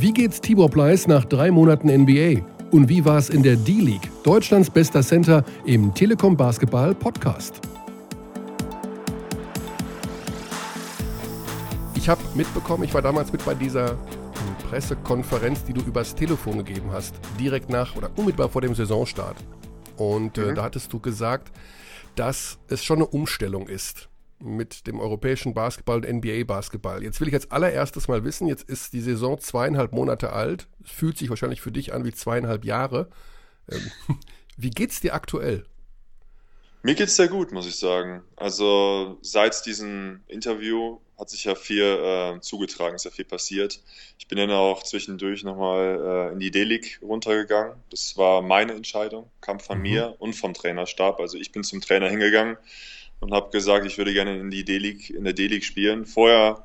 Wie geht's Tibor Pleiss nach drei Monaten NBA? Und wie war es in der D-League, Deutschlands bester Center im Telekom Basketball Podcast? Ich habe mitbekommen, ich war damals mit bei dieser Pressekonferenz, die du übers Telefon gegeben hast, direkt nach oder unmittelbar vor dem Saisonstart. Und äh, mhm. da hattest du gesagt, dass es schon eine Umstellung ist mit dem europäischen Basketball und NBA-Basketball. Jetzt will ich als allererstes mal wissen, jetzt ist die Saison zweieinhalb Monate alt. Es fühlt sich wahrscheinlich für dich an wie zweieinhalb Jahre. Ähm, wie geht's dir aktuell? Mir geht's sehr gut, muss ich sagen. Also seit diesem Interview hat sich ja viel äh, zugetragen, ist ja viel passiert. Ich bin dann auch zwischendurch nochmal äh, in die D-League runtergegangen. Das war meine Entscheidung, kam von mhm. mir und vom Trainerstab. Also ich bin zum Trainer hingegangen und habe gesagt, ich würde gerne in die D-League, in der D-League spielen. Vorher,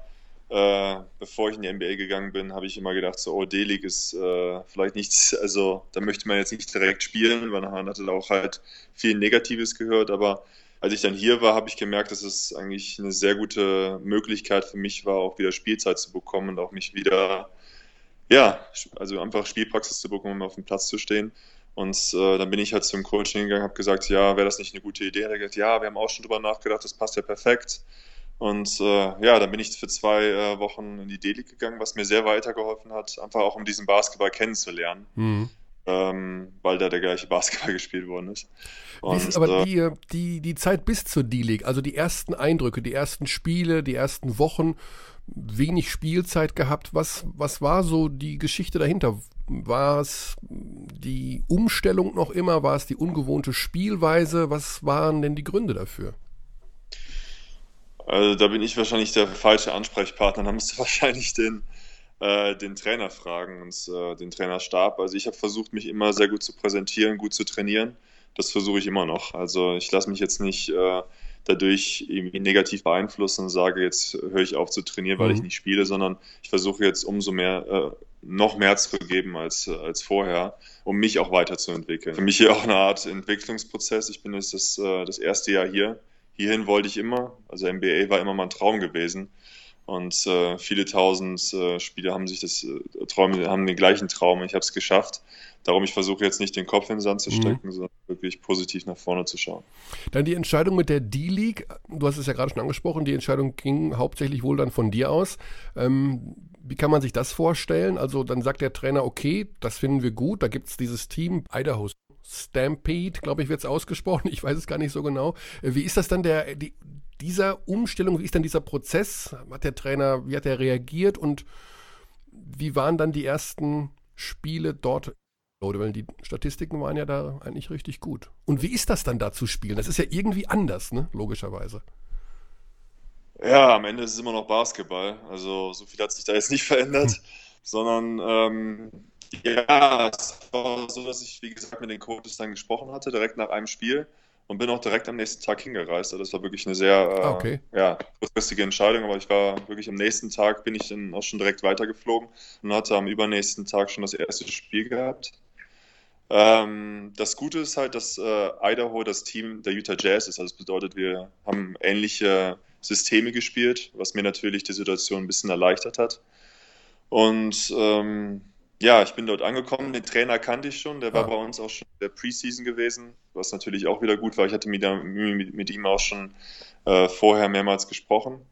äh, bevor ich in die NBA gegangen bin, habe ich immer gedacht, so, oh, D-League ist äh, vielleicht nichts, also da möchte man jetzt nicht direkt spielen, weil man hatte auch halt viel Negatives gehört, aber als ich dann hier war, habe ich gemerkt, dass es eigentlich eine sehr gute Möglichkeit für mich war, auch wieder Spielzeit zu bekommen und auch mich wieder, ja, also einfach Spielpraxis zu bekommen, um auf dem Platz zu stehen. Und äh, dann bin ich halt zum Coaching gegangen, habe gesagt, ja, wäre das nicht eine gute Idee? Er hat gesagt, ja, wir haben auch schon drüber nachgedacht, das passt ja perfekt. Und äh, ja, dann bin ich für zwei äh, Wochen in die D-League gegangen, was mir sehr weitergeholfen hat, einfach auch um diesen Basketball kennenzulernen, mhm. Ähm, weil da der gleiche Basketball gespielt worden ist. Und, ist aber äh, die, die, die Zeit bis zur D-League, also die ersten Eindrücke, die ersten Spiele, die ersten Wochen, wenig Spielzeit gehabt. Was, was war so die Geschichte dahinter? War es die Umstellung noch immer? War es die ungewohnte Spielweise? Was waren denn die Gründe dafür? Also da bin ich wahrscheinlich der falsche Ansprechpartner. Da musst du wahrscheinlich den, äh, den Trainer fragen und äh, den Trainerstab. Also ich habe versucht, mich immer sehr gut zu präsentieren, gut zu trainieren. Das versuche ich immer noch. Also ich lasse mich jetzt nicht äh, dadurch irgendwie negativ beeinflussen und sage, jetzt höre ich auf zu trainieren, weil mhm. ich nicht spiele, sondern ich versuche jetzt umso mehr, äh, noch mehr zu geben als, als vorher, um mich auch weiterzuentwickeln. Für mich hier auch eine Art Entwicklungsprozess. Ich bin jetzt das, äh, das erste Jahr hier. Hierhin wollte ich immer. Also MBA war immer mein Traum gewesen. Und äh, viele tausend äh, Spieler haben sich das äh, Traum, haben den gleichen Traum. Ich habe es geschafft. Darum, ich versuche jetzt nicht den Kopf in den Sand zu mhm. stecken, mhm. sondern wirklich positiv nach vorne zu schauen. Dann die Entscheidung mit der D-League. Du hast es ja gerade schon angesprochen. Die Entscheidung ging hauptsächlich wohl dann von dir aus. Ähm, wie kann man sich das vorstellen? Also dann sagt der Trainer, okay, das finden wir gut. Da gibt es dieses Team Idaho Stampede, glaube ich, wird es ausgesprochen. Ich weiß es gar nicht so genau. Äh, wie ist das dann der, die, dieser Umstellung, wie ist dann dieser Prozess? Hat der Trainer, wie hat er reagiert und wie waren dann die ersten Spiele dort? Weil die Statistiken waren ja da eigentlich richtig gut. Und wie ist das dann da zu spielen? Das ist ja irgendwie anders, ne? Logischerweise. Ja, am Ende ist es immer noch Basketball. Also so viel hat sich da jetzt nicht verändert, sondern ähm, ja, es war so, dass ich, wie gesagt, mit den Coaches dann gesprochen hatte, direkt nach einem Spiel und bin auch direkt am nächsten Tag hingereist. Also das war wirklich eine sehr äh, okay. ja, kurzfristige Entscheidung, aber ich war wirklich am nächsten Tag, bin ich dann auch schon direkt weitergeflogen und hatte am übernächsten Tag schon das erste Spiel gehabt. Ähm, das Gute ist halt, dass äh, Idaho das Team der Utah Jazz ist. Also das bedeutet, wir haben ähnliche Systeme gespielt, was mir natürlich die Situation ein bisschen erleichtert hat. Und ähm, ja, ich bin dort angekommen. Den Trainer kannte ich schon. Der war ah. bei uns auch schon in der Preseason gewesen, was natürlich auch wieder gut war. Ich hatte mit, mit, mit ihm auch schon äh, vorher mehrmals gesprochen.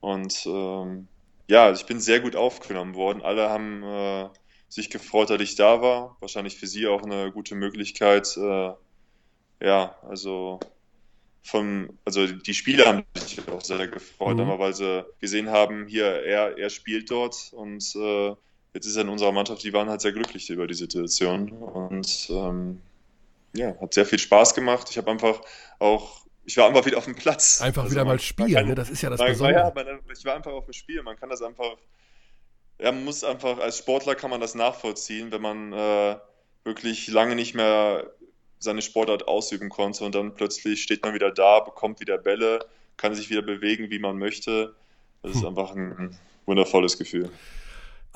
Und ähm, ja, ich bin sehr gut aufgenommen worden. Alle haben äh, sich gefreut, dass ich da war. Wahrscheinlich für sie auch eine gute Möglichkeit. Äh, ja, also vom, also die Spieler haben sich auch sehr gefreut, mhm. weil sie gesehen haben, hier, er, er spielt dort und äh, jetzt ist er in unserer Mannschaft, die waren halt sehr glücklich über die Situation und ähm, ja, hat sehr viel Spaß gemacht. Ich habe einfach auch, ich war einfach wieder auf dem Platz. Einfach also wieder mal spielen, kann, ne? das ist ja das Besondere. Ja, man, ich war einfach auf dem Spiel, man kann das einfach, ja, man muss einfach, als Sportler kann man das nachvollziehen, wenn man äh, wirklich lange nicht mehr seine Sportart ausüben konnte und dann plötzlich steht man wieder da, bekommt wieder Bälle, kann sich wieder bewegen, wie man möchte. Das ist hm. einfach ein wundervolles Gefühl.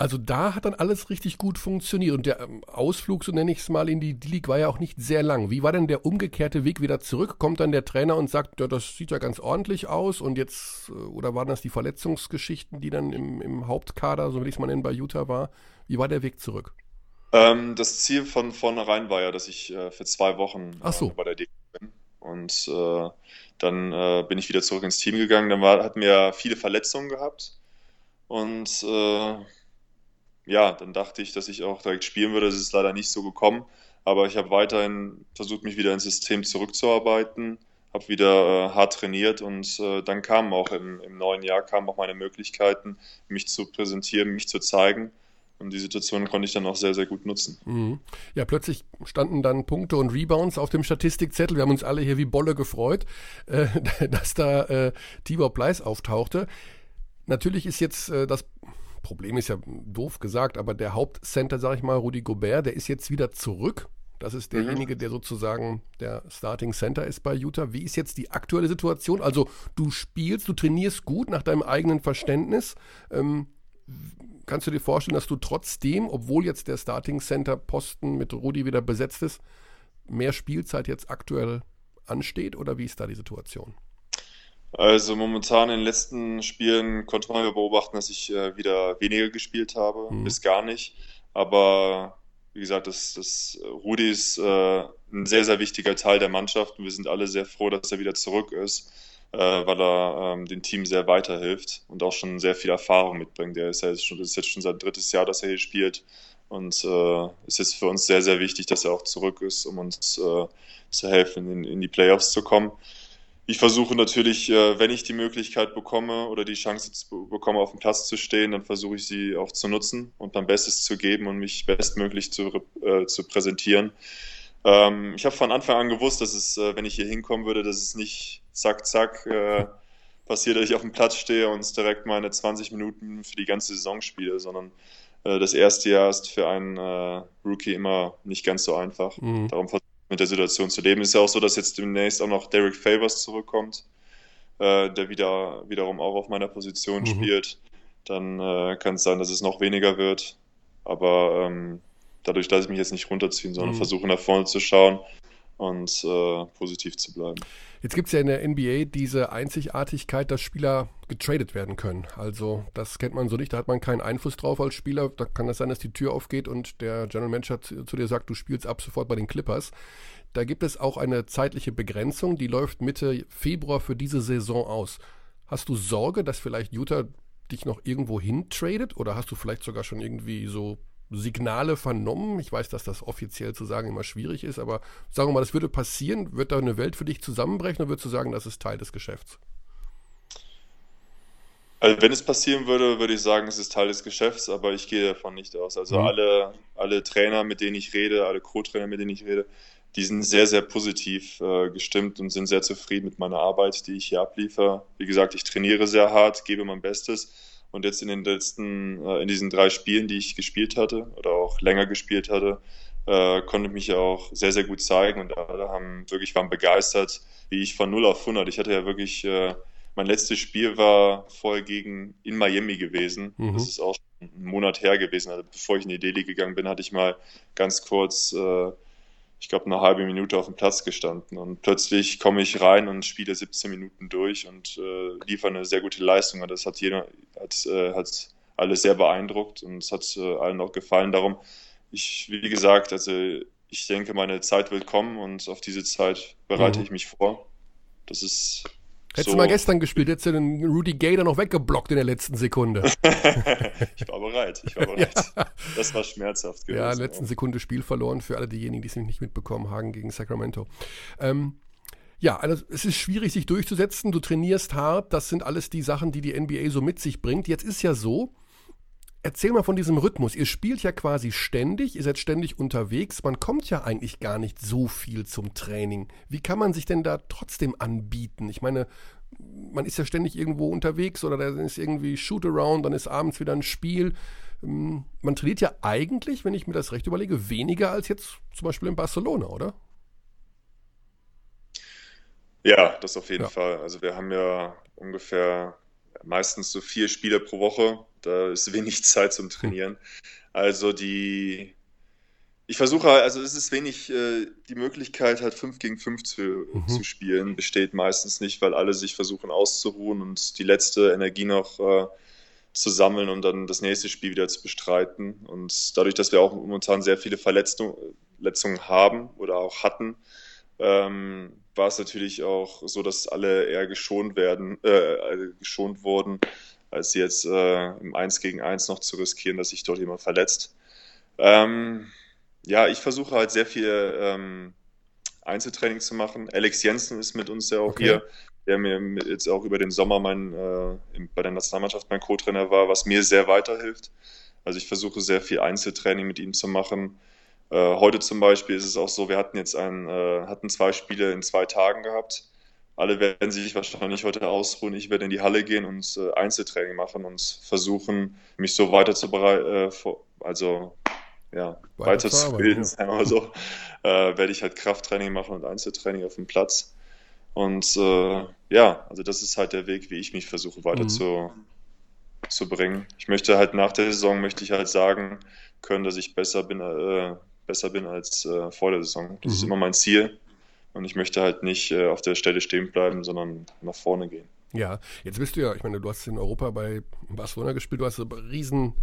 Also da hat dann alles richtig gut funktioniert und der ähm, Ausflug, so nenne ich es mal, in die D-League war ja auch nicht sehr lang. Wie war denn der umgekehrte Weg wieder zurück? Kommt dann der Trainer und sagt, ja, das sieht ja ganz ordentlich aus und jetzt, äh, oder waren das die Verletzungsgeschichten, die dann im, im Hauptkader, so will ich es mal nennen, bei Utah war? Wie war der Weg zurück? Ähm, das Ziel von vornherein war ja, dass ich äh, für zwei Wochen Ach so. äh, bei der D bin. Und äh, dann äh, bin ich wieder zurück ins Team gegangen. Dann war, hatten wir viele Verletzungen gehabt. Und äh, ja, dann dachte ich, dass ich auch direkt spielen würde. Das ist leider nicht so gekommen. Aber ich habe weiterhin versucht, mich wieder ins System zurückzuarbeiten, habe wieder äh, hart trainiert und äh, dann kamen auch im, im neuen Jahr kamen auch meine Möglichkeiten, mich zu präsentieren, mich zu zeigen. Und die Situation konnte ich dann auch sehr, sehr gut nutzen. Mhm. Ja, plötzlich standen dann Punkte und Rebounds auf dem Statistikzettel. Wir haben uns alle hier wie Bolle gefreut, äh, dass da äh, Tibor Pleiss auftauchte. Natürlich ist jetzt äh, das Problem ist ja doof gesagt, aber der Hauptcenter, sag ich mal, Rudi Gobert, der ist jetzt wieder zurück. Das ist derjenige, der sozusagen der Starting Center ist bei Utah. Wie ist jetzt die aktuelle Situation? Also du spielst, du trainierst gut nach deinem eigenen Verständnis. Ähm, kannst du dir vorstellen, dass du trotzdem, obwohl jetzt der Starting Center Posten mit Rudi wieder besetzt ist, mehr Spielzeit jetzt aktuell ansteht oder wie ist da die Situation? Also momentan in den letzten Spielen konnte man ja beobachten, dass ich äh, wieder weniger gespielt habe, Mhm. bis gar nicht. Aber wie gesagt, das, das Rudi ist äh, ein sehr, sehr wichtiger Teil der Mannschaft und wir sind alle sehr froh, dass er wieder zurück ist, äh, weil er ähm, dem Team sehr weiterhilft und auch schon sehr viel Erfahrung mitbringt. Er ist ja jetzt schon, das ist jetzt schon sein drittes Jahr, dass er hier spielt und äh, es ist für uns sehr, sehr wichtig, dass er auch zurück ist, um uns äh, zu helfen, in, in die Playoffs zu kommen. Ich versuche natürlich, äh, wenn ich die Möglichkeit bekomme oder die Chance bekomme, auf dem Platz zu stehen, dann versuche ich sie auch zu nutzen und mein Bestes zu geben und mich bestmöglich zu, äh, zu präsentieren. Ähm, ich habe von Anfang an gewusst, dass es, äh, wenn ich hier hinkommen würde, dass es nicht zack, zack äh, passiert, dass ich auf dem Platz stehe und direkt meine 20 Minuten für die ganze Saison spiele, sondern äh, das erste Jahr ist für einen äh, Rookie immer nicht ganz so einfach. Mhm. Darum versuche ich mit der Situation zu leben. Ist ja auch so, dass jetzt demnächst auch noch Derek Favors zurückkommt, äh, der wieder, wiederum auch auf meiner Position Mhm. spielt. Dann äh, kann es sein, dass es noch weniger wird. Aber ähm, dadurch lasse ich mich jetzt nicht runterziehen, sondern Mhm. versuche nach vorne zu schauen und äh, positiv zu bleiben. Jetzt gibt es ja in der NBA diese Einzigartigkeit, dass Spieler getradet werden können. Also das kennt man so nicht, da hat man keinen Einfluss drauf als Spieler. Da kann es sein, dass die Tür aufgeht und der General Manager zu, zu dir sagt, du spielst ab sofort bei den Clippers. Da gibt es auch eine zeitliche Begrenzung, die läuft Mitte Februar für diese Saison aus. Hast du Sorge, dass vielleicht Utah dich noch irgendwo hin tradet oder hast du vielleicht sogar schon irgendwie so Signale vernommen? Ich weiß, dass das offiziell zu sagen immer schwierig ist, aber sagen wir mal, das würde passieren, wird da eine Welt für dich zusammenbrechen oder würdest du sagen, das ist Teil des Geschäfts? Also wenn es passieren würde, würde ich sagen, es ist Teil des Geschäfts, aber ich gehe davon nicht aus. Also Mhm. alle, alle Trainer, mit denen ich rede, alle Co-Trainer, mit denen ich rede, die sind sehr, sehr positiv äh, gestimmt und sind sehr zufrieden mit meiner Arbeit, die ich hier abliefere. Wie gesagt, ich trainiere sehr hart, gebe mein Bestes. Und jetzt in den letzten, äh, in diesen drei Spielen, die ich gespielt hatte oder auch länger gespielt hatte, äh, konnte ich mich ja auch sehr, sehr gut zeigen und alle haben wirklich waren begeistert, wie ich von 0 auf 100. Ich hatte ja wirklich äh, mein letztes Spiel war vorher gegen in Miami gewesen. Mhm. Das ist auch schon einen Monat her gewesen. Also bevor ich in die D-League gegangen bin, hatte ich mal ganz kurz, ich glaube, eine halbe Minute auf dem Platz gestanden. Und plötzlich komme ich rein und spiele 17 Minuten durch und äh, liefere eine sehr gute Leistung. Und das hat jeder, hat, äh, hat alle sehr beeindruckt und es hat äh, allen auch gefallen. Darum, ich, wie gesagt, also ich denke, meine Zeit wird kommen und auf diese Zeit bereite Mhm. ich mich vor. Das ist Hättest so- du mal gestern gespielt, hättest du den Rudy Gay dann noch weggeblockt in der letzten Sekunde. ich war bereit, ich war bereit. Das war schmerzhaft gewesen. Ja, in der letzten Sekunde Spiel verloren für alle diejenigen, die es nicht mitbekommen haben gegen Sacramento. Ähm, ja, also es ist schwierig, sich durchzusetzen. Du trainierst hart. Das sind alles die Sachen, die die NBA so mit sich bringt. Jetzt ist ja so, erzähl mal von diesem Rhythmus. Ihr spielt ja quasi ständig, ihr seid ständig unterwegs. Man kommt ja eigentlich gar nicht so viel zum Training. Wie kann man sich denn da trotzdem anbieten? Ich meine, man ist ja ständig irgendwo unterwegs oder da ist irgendwie Shoot-Around, dann ist abends wieder ein Spiel. Ähm, Man trainiert ja eigentlich, wenn ich mir das recht überlege, weniger als jetzt zum Beispiel in Barcelona, oder? Ja, das auf jeden Ja. Fall. Also wir haben ja ungefähr meistens so vier Spiele pro Woche Da ist wenig Zeit zum Trainieren. Also die, ich versuche, also es ist wenig, äh, die Möglichkeit halt 5 gegen 5 zu, mhm. zu spielen, besteht meistens nicht, weil alle sich versuchen auszuruhen und die letzte Energie noch äh, zu sammeln und dann das nächste Spiel wieder zu bestreiten. Und dadurch, dass wir auch momentan sehr viele Verletzungen haben oder auch hatten, ähm, war es natürlich auch so, dass alle eher geschont werden, äh, geschont wurden, als jetzt äh, im 1 gegen 1 noch zu riskieren, dass sich dort jemand verletzt. Ähm, ja, ich versuche halt sehr viel ähm, Einzeltraining zu machen. Alex Jensen ist mit uns ja auch okay. hier, der mir jetzt auch über den Sommer mein, äh, bei der Nationalmannschaft mein Co-Trainer war, was mir sehr weiterhilft. Also ich versuche sehr viel Einzeltraining mit ihm zu machen. Äh, heute zum Beispiel ist es auch so, wir hatten jetzt ein, äh, hatten zwei Spiele in zwei Tagen gehabt. Alle werden sich wahrscheinlich heute ausruhen. Ich werde in die Halle gehen und äh, Einzeltraining machen und versuchen, mich so weiter zu äh, also ja, weiter zu bilden, sagen wir mal so. Äh, werde ich halt Krafttraining machen und Einzeltraining auf dem Platz. Und äh, ja, also das ist halt der Weg, wie ich mich versuche weiter mhm. zu, zu bringen. Ich möchte halt nach der Saison, möchte ich halt sagen können, dass ich besser bin, äh, besser bin als äh, vor der Saison. Das mhm. ist immer mein Ziel. Und ich möchte halt nicht äh, auf der Stelle stehen bleiben, sondern nach vorne gehen. Ja, jetzt bist du ja, ich meine, du hast in Europa bei Barcelona gespielt, du hast so riesen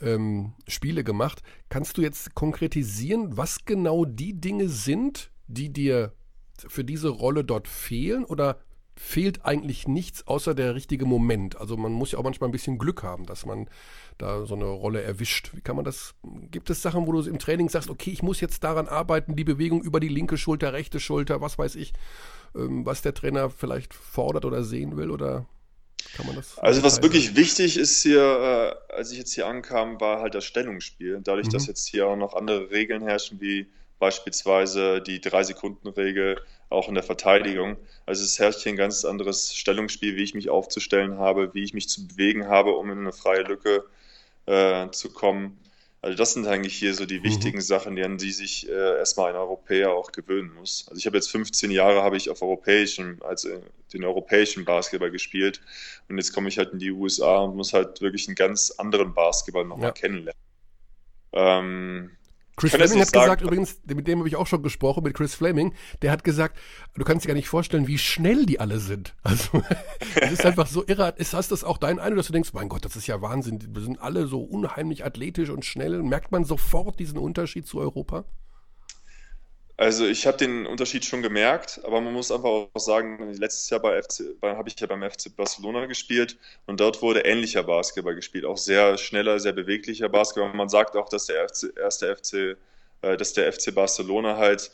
ähm, Spiele gemacht. Kannst du jetzt konkretisieren, was genau die Dinge sind, die dir für diese Rolle dort fehlen? Oder fehlt eigentlich nichts außer der richtige Moment. Also man muss ja auch manchmal ein bisschen Glück haben, dass man da so eine Rolle erwischt. Wie kann man das? Gibt es Sachen, wo du im Training sagst, okay, ich muss jetzt daran arbeiten, die Bewegung über die linke Schulter, rechte Schulter, was weiß ich, ähm, was der Trainer vielleicht fordert oder sehen will oder kann man das? Also was wirklich wichtig ist hier, äh, als ich jetzt hier ankam, war halt das Stellungsspiel. Dadurch, mhm. dass jetzt hier auch noch andere Regeln herrschen, wie beispielsweise die Drei-Sekunden-Regel auch in der Verteidigung. Also es herrscht hier ein ganz anderes Stellungsspiel, wie ich mich aufzustellen habe, wie ich mich zu bewegen habe, um in eine freie Lücke äh, zu kommen. Also das sind eigentlich hier so die mhm. wichtigen Sachen, an die sich äh, erstmal ein Europäer auch gewöhnen muss. Also ich habe jetzt 15 Jahre habe ich auf europäischen, also den europäischen Basketball gespielt und jetzt komme ich halt in die USA und muss halt wirklich einen ganz anderen Basketball nochmal ja. kennenlernen. Ähm, Chris Fleming hat gesagt, übrigens, mit dem habe ich auch schon gesprochen, mit Chris Fleming, der hat gesagt, du kannst dir gar nicht vorstellen, wie schnell die alle sind. Also, es ist einfach so irre. Ist das, das auch dein Eindruck, dass du denkst, mein Gott, das ist ja Wahnsinn, wir sind alle so unheimlich athletisch und schnell. Merkt man sofort diesen Unterschied zu Europa? Also ich habe den Unterschied schon gemerkt, aber man muss einfach auch sagen, letztes Jahr bei FC, habe ich ja beim FC Barcelona gespielt und dort wurde ähnlicher Basketball gespielt, auch sehr schneller, sehr beweglicher Basketball. Man sagt auch, dass der FC, erste FC, äh, dass der FC Barcelona halt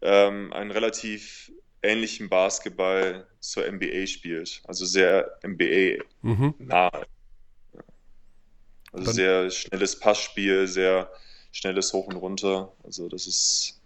ähm, einen relativ ähnlichen Basketball zur NBA spielt, also sehr NBA mhm. nah. Also Dann sehr schnelles Passspiel, sehr schnelles Hoch und Runter. Also das ist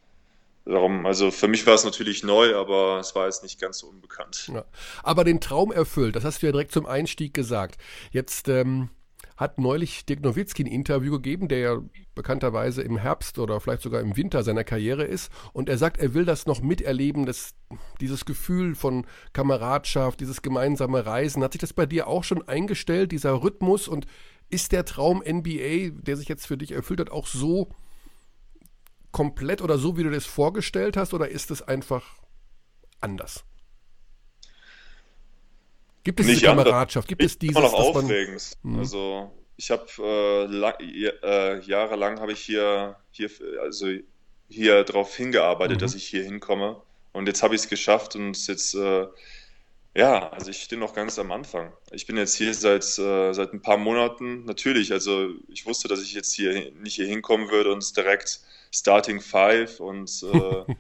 Darum, also für mich war es natürlich neu, aber es war jetzt nicht ganz so unbekannt. Ja. Aber den Traum erfüllt, das hast du ja direkt zum Einstieg gesagt. Jetzt ähm, hat neulich Dirk Nowitzki ein Interview gegeben, der ja bekannterweise im Herbst oder vielleicht sogar im Winter seiner Karriere ist. Und er sagt, er will das noch miterleben, das, dieses Gefühl von Kameradschaft, dieses gemeinsame Reisen. Hat sich das bei dir auch schon eingestellt, dieser Rhythmus? Und ist der Traum NBA, der sich jetzt für dich erfüllt hat, auch so komplett oder so, wie du das vorgestellt hast, oder ist es einfach anders? Gibt es Nicht Kameradschaft? Gibt es dieses, immer noch aufregend. Man, hm. also ich habe äh, äh, jahrelang habe ich hier, hier, also hier darauf hingearbeitet, mhm. dass ich hier hinkomme. Und jetzt habe ich es geschafft und jetzt, äh, ja, also ich stehe noch ganz am Anfang. Ich bin jetzt hier seit, äh, seit ein paar Monaten. Natürlich, also ich wusste, dass ich jetzt hier nicht hier hinkommen würde und direkt Starting Five und äh,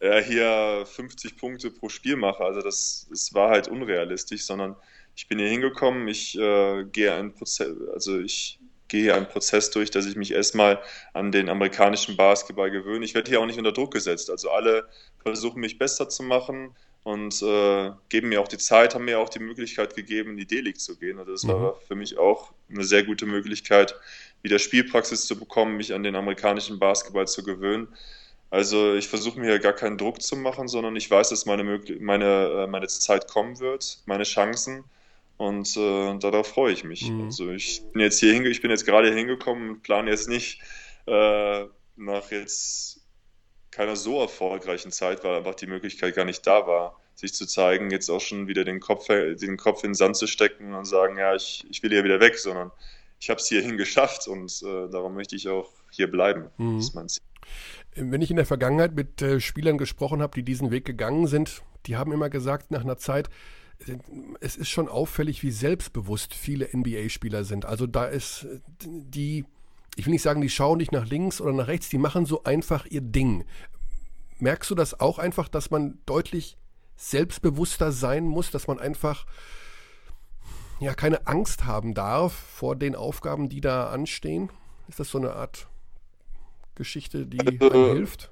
ja, hier 50 Punkte pro Spiel mache. Also das, das war halt unrealistisch, sondern ich bin hier hingekommen, ich äh, gehe einen Prozess, also ich gehe einen Prozess durch, dass ich mich erstmal an den amerikanischen Basketball gewöhne. Ich werde hier auch nicht unter Druck gesetzt. Also alle versuchen mich besser zu machen und äh, geben mir auch die Zeit, haben mir auch die Möglichkeit gegeben, in die D-League zu gehen. Also das mhm. war für mich auch eine sehr gute Möglichkeit, wieder Spielpraxis zu bekommen, mich an den amerikanischen Basketball zu gewöhnen. Also ich versuche mir gar keinen Druck zu machen, sondern ich weiß, dass meine, meine, äh, meine Zeit kommen wird, meine Chancen. Und äh, darauf freue ich mich. Mhm. Also ich bin jetzt hier hinge ich bin jetzt gerade hingekommen und plane jetzt nicht äh, nach jetzt keiner so erfolgreichen Zeit, weil einfach die Möglichkeit gar nicht da war, sich zu zeigen, jetzt auch schon wieder den Kopf, den Kopf in den Sand zu stecken und sagen, ja, ich, ich will hier wieder weg, sondern ich habe es hierhin geschafft und äh, darum möchte ich auch hier bleiben. Mhm. Das ist mein Ziel. Wenn ich in der Vergangenheit mit äh, Spielern gesprochen habe, die diesen Weg gegangen sind, die haben immer gesagt, nach einer Zeit, es ist schon auffällig, wie selbstbewusst viele NBA-Spieler sind. Also da ist die, ich will nicht sagen, die schauen nicht nach links oder nach rechts, die machen so einfach ihr Ding. Merkst du das auch einfach, dass man deutlich selbstbewusster sein muss, dass man einfach ja keine Angst haben darf vor den Aufgaben, die da anstehen? Ist das so eine Art Geschichte, die also, einem hilft?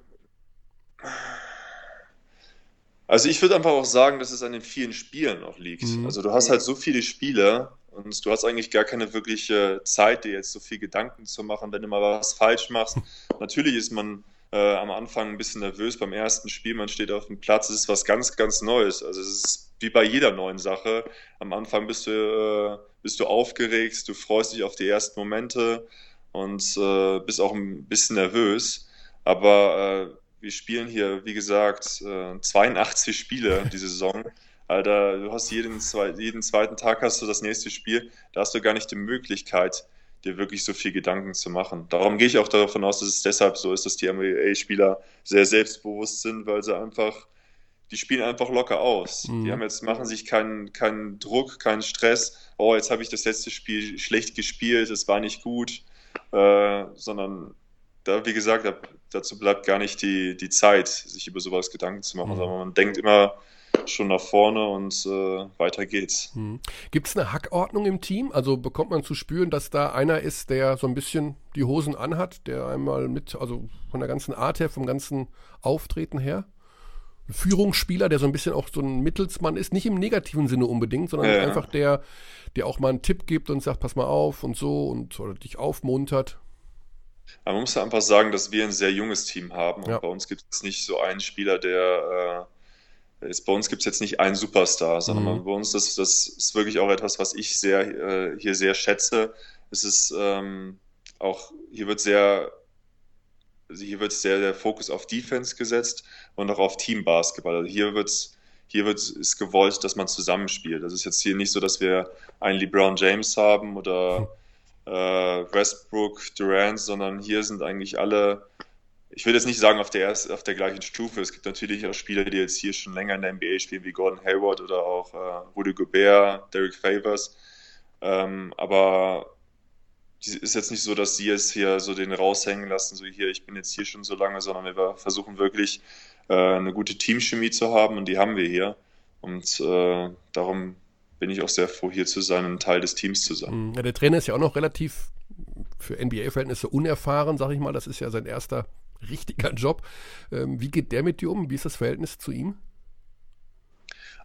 Also ich würde einfach auch sagen, dass es an den vielen Spielen auch liegt. Mhm. Also du hast halt so viele Spiele und du hast eigentlich gar keine wirkliche Zeit, dir jetzt so viel Gedanken zu machen, wenn du mal was falsch machst. Natürlich ist man äh, am Anfang ein bisschen nervös beim ersten Spiel, man steht auf dem Platz, es ist was ganz, ganz Neues. Also es ist wie bei jeder neuen Sache. Am Anfang bist du, äh, bist du aufgeregt, du freust dich auf die ersten Momente und äh, bist auch ein bisschen nervös. Aber äh, wir spielen hier, wie gesagt, 82 äh, Spiele diese Saison. Alter, du hast jeden, jeden zweiten Tag hast du das nächste Spiel. Da hast du gar nicht die Möglichkeit, dir wirklich so viel Gedanken zu machen. Darum gehe ich auch davon aus, dass es deshalb so ist, dass die NBA-Spieler sehr selbstbewusst sind, weil sie einfach, die spielen einfach locker aus. Mhm. Die haben jetzt, machen sich keinen, keinen Druck, keinen Stress. Oh, jetzt habe ich das letzte Spiel schlecht gespielt, es war nicht gut, äh, sondern da, wie gesagt, dazu bleibt gar nicht die, die Zeit, sich über sowas Gedanken zu machen, mhm. sondern man denkt immer schon nach vorne und äh, weiter geht's. Mhm. Gibt es eine Hackordnung im Team? Also bekommt man zu spüren, dass da einer ist, der so ein bisschen die Hosen anhat, der einmal mit, also von der ganzen Art her, vom ganzen Auftreten her? Führungsspieler, der so ein bisschen auch so ein Mittelsmann ist, nicht im negativen Sinne unbedingt, sondern ja, einfach der, der auch mal einen Tipp gibt und sagt, pass mal auf und so und oder dich aufmuntert. Aber man muss ja einfach sagen, dass wir ein sehr junges Team haben. Und ja. bei uns gibt es nicht so einen Spieler, der äh, ist, bei uns gibt es jetzt nicht einen Superstar, sondern mhm. bei uns das, das ist wirklich auch etwas, was ich sehr äh, hier sehr schätze. Es ist ähm, auch, hier wird sehr hier wird sehr der Fokus auf Defense gesetzt und auch auf Teambasketball. Also hier wird hier wird ist gewollt, dass man zusammenspielt. Das ist jetzt hier nicht so, dass wir einen LeBron James haben oder äh, Westbrook, Durant, sondern hier sind eigentlich alle, ich will jetzt nicht sagen auf der, auf der gleichen Stufe. Es gibt natürlich auch Spieler, die jetzt hier schon länger in der NBA spielen, wie Gordon Hayward oder auch äh, Rudy Gobert, Derek Favors. Ähm, aber ist jetzt nicht so, dass sie es hier so den raushängen lassen, so hier, ich bin jetzt hier schon so lange, sondern wir versuchen wirklich äh, eine gute Teamchemie zu haben und die haben wir hier. Und äh, darum bin ich auch sehr froh, hier zu sein und Teil des Teams zu sein. Ja, der Trainer ist ja auch noch relativ für NBA-Verhältnisse unerfahren, sag ich mal. Das ist ja sein erster richtiger Job. Ähm, wie geht der mit dir um? Wie ist das Verhältnis zu ihm?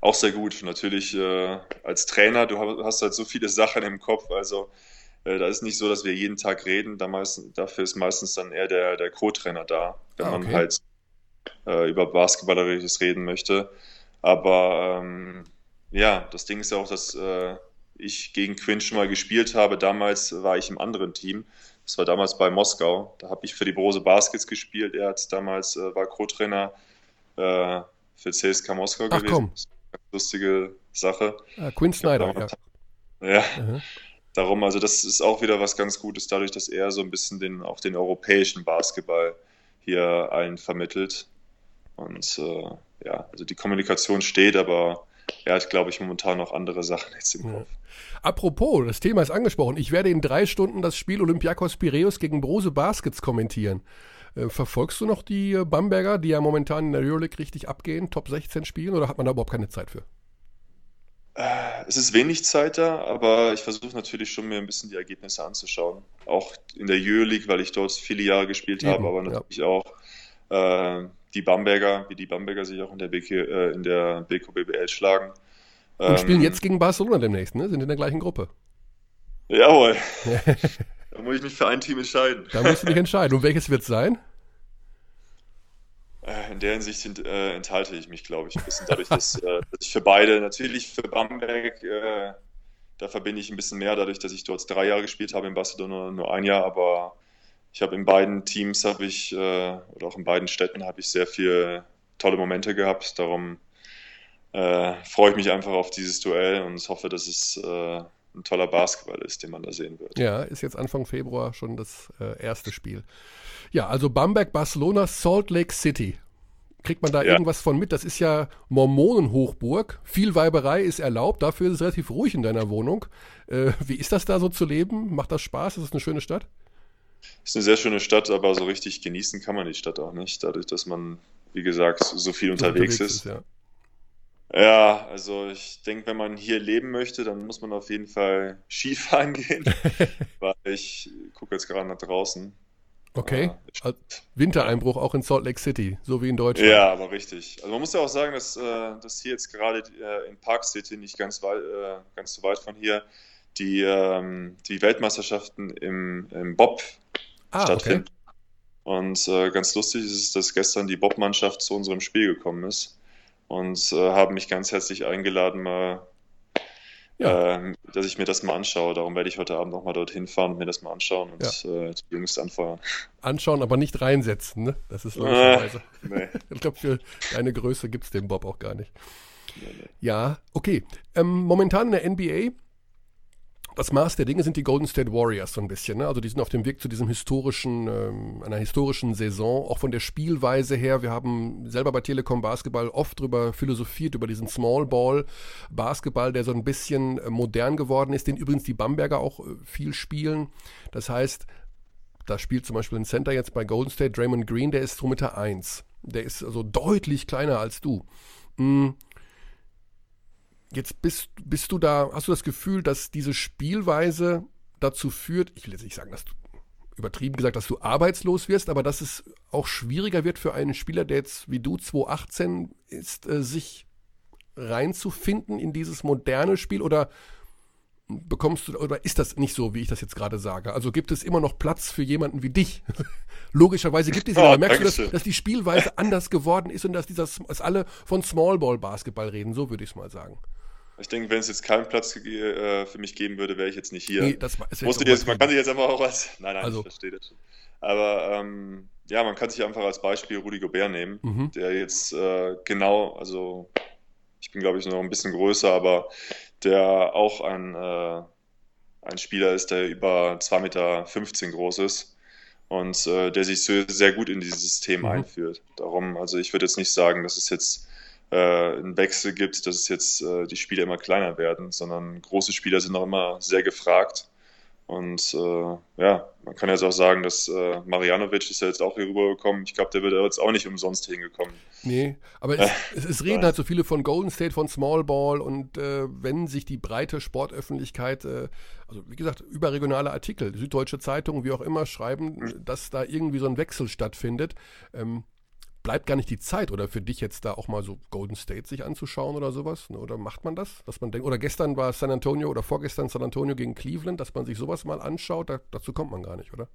Auch sehr gut. Natürlich äh, als Trainer, du hast halt so viele Sachen im Kopf. Also äh, da ist nicht so, dass wir jeden Tag reden. Da meist, dafür ist meistens dann eher der, der Co-Trainer da, wenn ah, okay. man halt äh, über Basketballerisches reden möchte. Aber ähm, ja, das Ding ist ja auch, dass äh, ich gegen Quinn schon mal gespielt habe. Damals war ich im anderen Team. Das war damals bei Moskau. Da habe ich für die Brose Baskets gespielt. Er hat damals äh, war Co-Trainer äh, für CSK Moskau Ach, gewesen. Komm. lustige Sache. Ah, Quinn Snyder, ja. Ja. Mhm. Darum, also das ist auch wieder was ganz Gutes, dadurch, dass er so ein bisschen den, auch den europäischen Basketball hier allen vermittelt. Und äh, ja, also die Kommunikation steht, aber er hat, glaube ich, momentan noch andere Sachen jetzt im Kopf. Apropos, das Thema ist angesprochen. Ich werde in drei Stunden das Spiel Olympiakos Piraeus gegen Brose Baskets kommentieren. Äh, verfolgst du noch die äh, Bamberger, die ja momentan in der Euroleague richtig abgehen, Top 16 spielen, oder hat man da überhaupt keine Zeit für? Äh, es ist wenig Zeit da, aber ich versuche natürlich schon mir ein bisschen die Ergebnisse anzuschauen. Auch in der Euroleague, weil ich dort viele Jahre gespielt Eben, habe, aber natürlich ja. auch äh, die Bamberger, wie die Bamberger sich auch in der, BK, äh, in der BK BBL schlagen. Und ähm, spielen jetzt gegen Barcelona demnächst, ne? Sind in der gleichen Gruppe. Jawohl. da muss ich mich für ein Team entscheiden. Da musst du dich entscheiden. Und welches wird es sein? Äh, in der Hinsicht äh, enthalte ich mich, glaube ich, ein bisschen dadurch, dass, äh, dass, ich für beide, natürlich für Bamberg, äh, da verbinde ich ein bisschen mehr dadurch, dass ich dort drei Jahre gespielt habe in Barcelona, nur ein Jahr, aber ich habe in beiden Teams habe ich, äh, oder auch in beiden Städten habe ich sehr viele tolle Momente gehabt. Darum äh, freue ich mich einfach auf dieses Duell und hoffe, dass es äh, ein toller Basketball ist, den man da sehen wird. Ja, ist jetzt Anfang Februar schon das äh, erste Spiel. Ja, also Bamberg, Barcelona, Salt Lake City. Kriegt man da ja. irgendwas von mit? Das ist ja Mormonenhochburg. Viel Weiberei ist erlaubt. Dafür ist es relativ ruhig in deiner Wohnung. Äh, wie ist das da so zu leben? Macht das Spaß? Ist es eine schöne Stadt? Ist eine sehr schöne Stadt, aber so richtig genießen kann man die Stadt auch nicht, dadurch, dass man, wie gesagt, so viel unterwegs, unterwegs ist. ist ja. Ja, also ich denke, wenn man hier leben möchte, dann muss man auf jeden Fall Skifahren gehen, weil ich gucke jetzt gerade nach draußen. Okay, äh, Wintereinbruch auch in Salt Lake City, so wie in Deutschland. Ja, aber richtig. Also man muss ja auch sagen, dass, äh, dass hier jetzt gerade äh, in Park City, nicht ganz, weit, äh, ganz so weit von hier, die, ähm, die Weltmeisterschaften im, im Bob ah, stattfinden. Okay. Und äh, ganz lustig ist es, dass gestern die Bob-Mannschaft zu unserem Spiel gekommen ist und äh, haben mich ganz herzlich eingeladen, mal, ja. äh, dass ich mir das mal anschaue. Darum werde ich heute Abend nochmal dorthin fahren und mir das mal anschauen und ja. äh, die Jungs anfeuern. Anschauen, aber nicht reinsetzen, ne? Das ist logischerweise. nee. ich glaube, für deine Größe gibt es den Bob auch gar nicht. Nee, nee. Ja, okay. Ähm, momentan in der NBA das Maß der Dinge sind die Golden State Warriors so ein bisschen. Ne? Also die sind auf dem Weg zu diesem historischen, ähm, einer historischen Saison, auch von der Spielweise her. Wir haben selber bei Telekom Basketball oft drüber philosophiert, über diesen Small Ball Basketball, der so ein bisschen äh, modern geworden ist, den übrigens die Bamberger auch äh, viel spielen. Das heißt, da spielt zum Beispiel ein Center jetzt bei Golden State, Draymond Green, der ist 2,1 Meter. Eins. Der ist also deutlich kleiner als du. Mhm Jetzt bist, bist du da, hast du das Gefühl, dass diese Spielweise dazu führt, ich will jetzt nicht sagen, dass du übertrieben gesagt, dass du arbeitslos wirst, aber dass es auch schwieriger wird für einen Spieler, der jetzt wie du 2018 ist, äh, sich reinzufinden in dieses moderne Spiel oder bekommst du oder ist das nicht so, wie ich das jetzt gerade sage? Also gibt es immer noch Platz für jemanden wie dich? Logischerweise gibt es ihn, oh, aber merkst du, dass, dass, die Spielweise anders geworden ist und dass, dieser, dass alle von Smallball Basketball reden, so würde ich es mal sagen. Ich denke, wenn es jetzt keinen Platz äh, für mich geben würde, wäre ich jetzt nicht hier. Nee, das ist jetzt jetzt, man kann sich jetzt einfach auch was. Nein, nein, also. ich verstehe das schon. Aber ähm, ja, man kann sich einfach als Beispiel Rudi Gobert nehmen, mhm. der jetzt äh, genau, also ich bin glaube ich noch ein bisschen größer, aber der auch ein, äh, ein Spieler ist, der über 2,15 Meter groß ist und äh, der sich so, sehr gut in dieses System mhm. einführt. Darum, also ich würde jetzt nicht sagen, dass es jetzt einen Wechsel gibt, dass es jetzt äh, die Spieler immer kleiner werden, sondern große Spieler sind auch immer sehr gefragt. Und äh, ja, man kann jetzt auch sagen, dass äh, Marianovic ist ja jetzt auch hier rübergekommen. Ich glaube, der wird jetzt auch nicht umsonst hingekommen. Nee, aber es, es, es reden halt so viele von Golden State, von Small Ball und äh, wenn sich die breite Sportöffentlichkeit, äh, also wie gesagt, überregionale Artikel, Süddeutsche Zeitung, wie auch immer, schreiben, mhm. dass da irgendwie so ein Wechsel stattfindet. Ähm, bleibt gar nicht die Zeit oder für dich jetzt da auch mal so Golden State sich anzuschauen oder sowas? Ne? Oder macht man das? Dass man denkt, oder gestern war San Antonio oder vorgestern San Antonio gegen Cleveland, dass man sich sowas mal anschaut, da, dazu kommt man gar nicht, oder?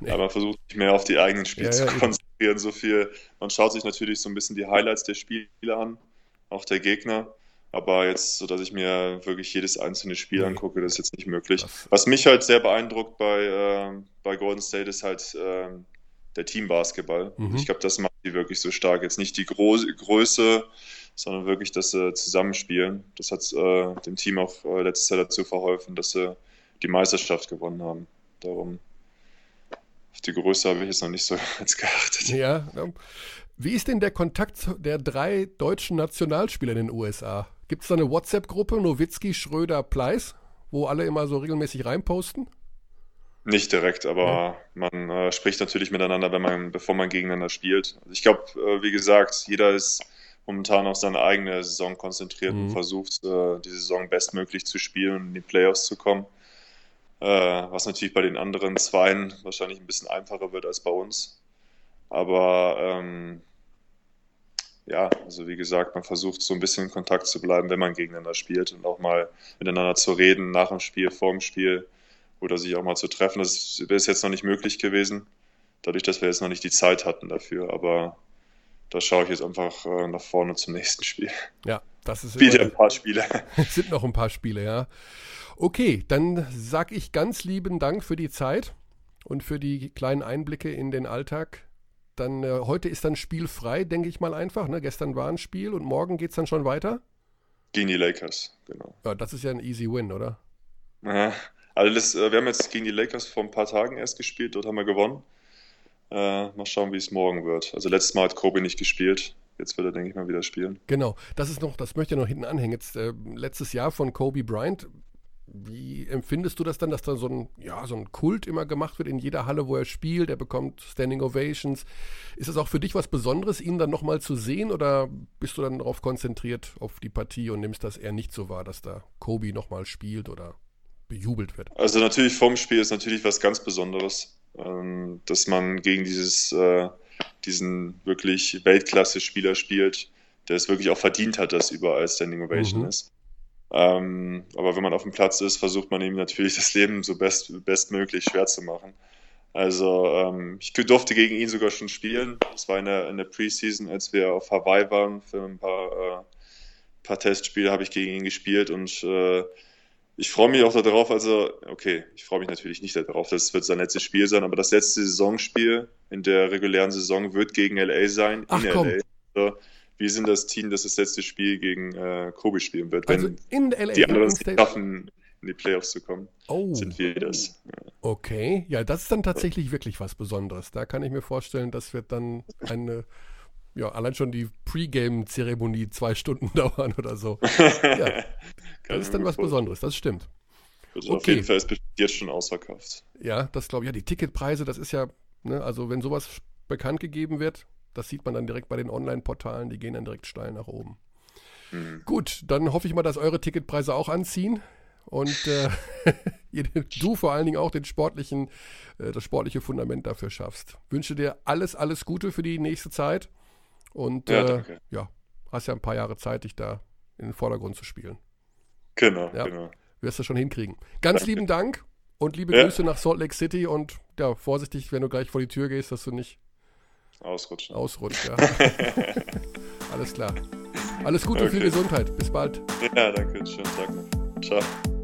Nee. Aber man versucht sich mehr auf die eigenen Spiele ja, zu ja, konzentrieren. So viel, man schaut sich natürlich so ein bisschen die Highlights der Spiele an, auch der Gegner. Aber jetzt, so dass ich mir wirklich jedes einzelne Spiel nee. angucke, das ist jetzt nicht möglich. Was mich halt sehr beeindruckt bei, äh, bei Golden State ist halt, äh, der Teambasketball. Mhm. Ich glaube, das macht die wirklich so stark. Jetzt nicht die Gro Größe, sondern wirklich das äh, Zusammenspielen. Das hat äh, dem Team auch äh, letztes Jahr dazu verholfen, dass sie die Meisterschaft gewonnen haben. Darum auf die Größe habe ich jetzt noch nicht so jetzt geachtet. Ja, wie ist denn der Kontakt der drei deutschen Nationalspieler in den USA? Gibt es da eine WhatsApp-Gruppe, Nowitzki, Schröder, Pleiss, wo alle immer so regelmäßig reinposten? Nicht direkt, aber ja. man äh, spricht natürlich miteinander, wenn man, bevor man gegeneinander spielt. Also ich glaube, äh, wie gesagt, jeder ist momentan auf seine eigene Saison konzentriert mhm. und versucht, äh, die Saison bestmöglich zu spielen und in die Playoffs zu kommen. Äh, was natürlich bei den anderen Zweien wahrscheinlich ein bisschen einfacher wird als bei uns. Aber ähm, ja, also wie gesagt, man versucht so ein bisschen in Kontakt zu bleiben, wenn man gegeneinander spielt und auch mal miteinander zu reden nach dem Spiel, vor dem Spiel oder sich auch mal zu treffen. Das ist jetzt noch nicht möglich gewesen, dadurch, dass wir jetzt noch nicht die Zeit hatten dafür. Aber da schaue ich jetzt einfach äh, nach vorne zum nächsten Spiel. Ja, Das ist wieder ein paar Spiele. Es sind noch ein paar Spiele, ja. Okay, dann sage ich ganz lieben Dank für die Zeit und für die kleinen Einblicke in den Alltag. Dann äh, heute ist dann spielfrei, denke ich mal einfach. Ne? Gestern war ein Spiel und morgen geht es dann schon weiter. Gegen die Lakers, genau. Ja, das ist ja ein easy win, oder? Ja, also das, äh, wir haben jetzt gegen die Lakers vor ein paar Tagen erst gespielt, dort haben wir gewonnen. Äh, mal schauen, wie es morgen wird. Also letztes Mal hat Kobe nicht gespielt. Jetzt wird er, denke ich mal, wieder spielen. Genau, das ist noch, das möchte ich noch hinten anhängen. Jetzt äh, letztes Jahr von Kobe Bryant. Wie empfindest du das dann, dass da so ein, ja, so ein Kult immer gemacht wird in jeder Halle, wo er spielt? Er bekommt Standing Ovations. Ist das auch für dich was Besonderes, ihn dann nochmal zu sehen? Oder bist du dann darauf konzentriert, auf die Partie und nimmst das eher nicht so wahr, dass da Kobe nochmal spielt oder bejubelt wird? Also natürlich vom Spiel ist natürlich was ganz Besonderes, ähm, dass man gegen dieses, äh, diesen wirklich Weltklasse-Spieler spielt, der es wirklich auch verdient hat, dass überall Standing Ovation mhm. ist. Ähm, aber wenn man auf dem Platz ist, versucht man ihm natürlich das Leben so best, bestmöglich schwer zu machen. Also ähm, ich durfte gegen ihn sogar schon spielen. Das war in der, in der Preseason, als wir auf Hawaii waren für ein paar, äh, paar Testspiele, habe ich gegen ihn gespielt und äh, ich freue mich auch darauf, also, okay, ich freue mich natürlich nicht darauf, das wird sein letztes Spiel sein, aber das letzte Saisonspiel in der regulären Saison wird gegen LA sein, Ach, in komm. LA. Also, wir sind das Team, das das letzte Spiel gegen äh, Kobe spielen wird. Also Wenn in LA. die anderen es schaffen, in die Playoffs zu kommen, Oh, sind wir das. okay. Ja, das ist dann tatsächlich wirklich was Besonderes. Da kann ich mir vorstellen, das wird dann eine, ja, allein schon die Pre-Game-Zeremonie zwei Stunden dauern oder so. Ja, das ist dann was. Besonderes, das stimmt. Also Auf Okay. jeden Fall ist jetzt schon ausverkauft. Ja, das glaube ich. Ja, die Ticketpreise, das ist ja, ne, also wenn sowas bekannt gegeben wird, das sieht man dann direkt bei den Online-Portalen, die gehen dann direkt steil nach oben. Mhm. Gut, dann hoffe ich mal, dass eure Ticketpreise auch anziehen und äh, du vor allen Dingen auch den sportlichen, äh, das sportliche Fundament dafür schaffst. Wünsche dir alles, alles Gute für die nächste Zeit und Ja, äh, ja, hast ja ein paar Jahre Zeit, dich da in den Vordergrund zu spielen. Genau, Ja. genau. Wirst du schon hinkriegen. Ganz lieben Dank und liebe Ja. Grüße nach Salt Lake City und ja, vorsichtig, wenn du gleich vor die Tür gehst, dass du nicht Ausrutschen. ausrutscht. Ja. Alles klar. Alles Gute Okay. Gesundheit. Bis bald. Ja, danke. Schönen Tag noch. Ciao.